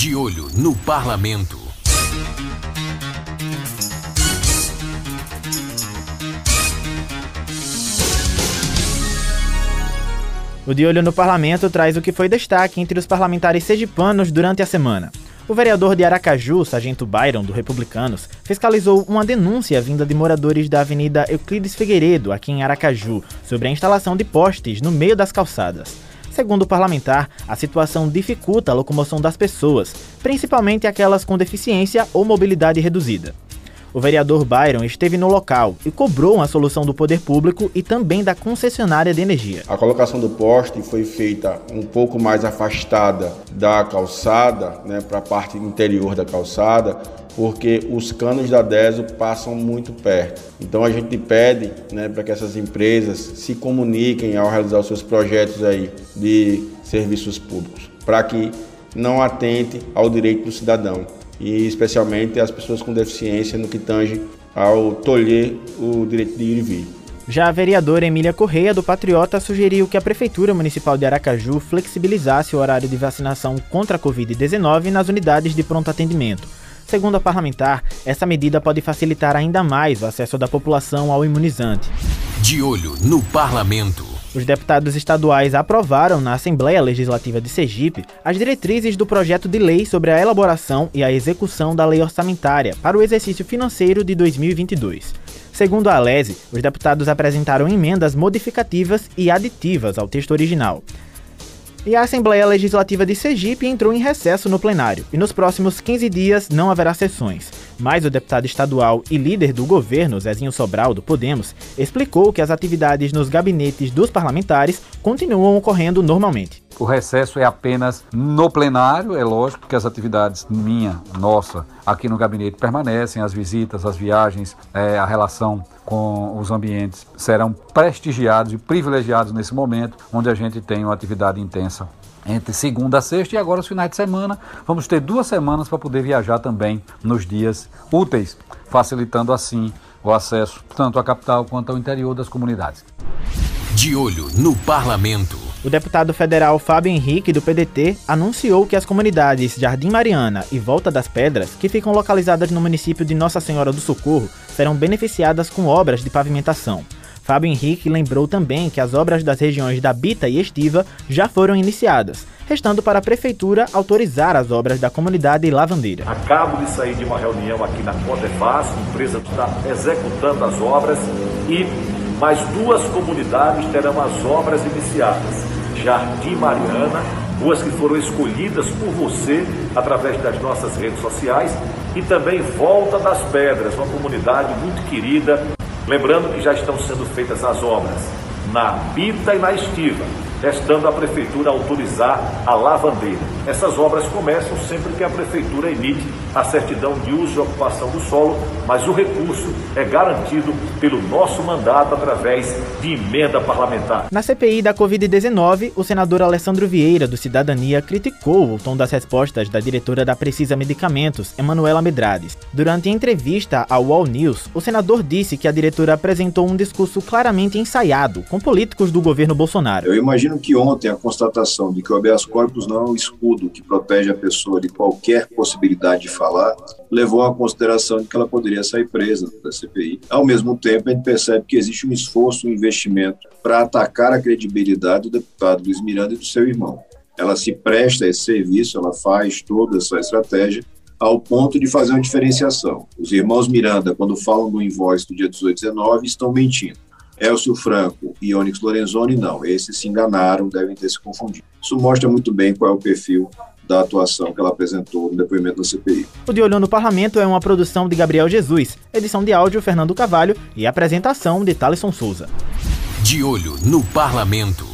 De olho no parlamento. O De Olho no Parlamento traz o que foi destaque entre os parlamentares sergipanos durante a semana. O vereador de Aracaju, Sargento Byron, do Republicanos, fiscalizou uma denúncia vinda de moradores da Avenida Euclides Figueiredo, aqui em Aracaju, sobre a instalação de postes no meio das calçadas. Segundo o parlamentar, a situação dificulta a locomoção das pessoas, principalmente aquelas com deficiência ou mobilidade reduzida. O vereador Byron esteve no local e cobrou uma solução do poder público e também da concessionária de energia. A colocação do poste foi feita um pouco mais afastada da calçada, né, para a parte interior da calçada, porque os canos da DESO passam muito perto. Então a gente pede né, para que essas empresas se comuniquem ao realizar os seus projetos aí de serviços públicos, para que não atente ao direito do cidadão e especialmente as pessoas com deficiência no que tange ao tolher o direito de ir e vir. Já a vereadora Emília Correia, do Patriota, sugeriu que a Prefeitura Municipal de Aracaju flexibilizasse o horário de vacinação contra a Covid-19 nas unidades de pronto atendimento. Segundo a parlamentar, essa medida pode facilitar ainda mais o acesso da população ao imunizante. De olho no parlamento. Os deputados estaduais aprovaram na Assembleia Legislativa de Sergipe as diretrizes do projeto de lei sobre a elaboração e a execução da lei orçamentária para o exercício financeiro de 2022. Segundo a Alese, os deputados apresentaram emendas modificativas e aditivas ao texto original. E a Assembleia Legislativa de Sergipe entrou em recesso no plenário, e nos próximos 15 dias não haverá sessões. Mas o deputado estadual e líder do governo, Zezinho Sobral, do Podemos, explicou que as atividades nos gabinetes dos parlamentares continuam ocorrendo normalmente. O recesso é apenas no plenário, é lógico que as atividades minha, nossa, aqui no gabinete permanecem, as visitas, as viagens, é, a relação com os ambientes serão prestigiados e privilegiados nesse momento, onde a gente tem uma atividade intensa entre segunda a sexta e agora os finais de semana. Vamos ter duas semanas para poder viajar também nos dias úteis, facilitando assim o acesso tanto à capital quanto ao interior das comunidades. De olho no parlamento. O deputado federal Fábio Henrique, do PDT, anunciou que as comunidades Jardim Mariana e Volta das Pedras, que ficam localizadas no município de Nossa Senhora do Socorro, serão beneficiadas com obras de pavimentação. Fábio Henrique lembrou também que as obras das regiões da Bita e Estiva já foram iniciadas, restando para a Prefeitura autorizar as obras da comunidade lavandeira. Acabo de sair de uma reunião aqui na Codefaz, empresa que está executando as obras e mais duas comunidades terão as obras iniciadas. Jardim Mariana, ruas que foram escolhidas por você através das nossas redes sociais e também Volta das Pedras, uma comunidade muito querida Lembrando que já estão sendo feitas as obras na Bita e na Estiva, restando a Prefeitura autorizar a lavandeira. Essas obras começam sempre que a Prefeitura emite a certidão de uso e ocupação do solo, mas o recurso é garantido pelo nosso mandato através de emenda parlamentar. Na CPI da Covid-19, o senador Alessandro Vieira, do Cidadania, criticou o tom das respostas da diretora da Precisa Medicamentos, Emanuela Medrades. Durante entrevista ao All News, o senador disse que a diretora apresentou um discurso claramente ensaiado com políticos do governo Bolsonaro. Eu imagino que ontem a constatação de que o habeas corpus não é um escudo que protege a pessoa de qualquer possibilidade de falar levou à consideração de que ela poderia sair presa da CPI. Ao mesmo tempo, a gente percebe que existe um esforço, um investimento para atacar a credibilidade do deputado Luiz Miranda e do seu irmão. Ela se presta a esse serviço, ela faz toda essa estratégia ao ponto de fazer uma diferenciação. Os irmãos Miranda, quando falam do invoice do dia 18 e 19, estão mentindo. Elcio Franco e Onyx Lorenzoni, não. Esses se enganaram, devem ter se confundido. Isso mostra muito bem qual é o perfil da atuação que ela apresentou no depoimento da CPI. O De Olho no Parlamento é uma produção de Gabriel Jesus, edição de áudio Fernando Cavalho e apresentação de Thaleson Souza. De Olho no Parlamento.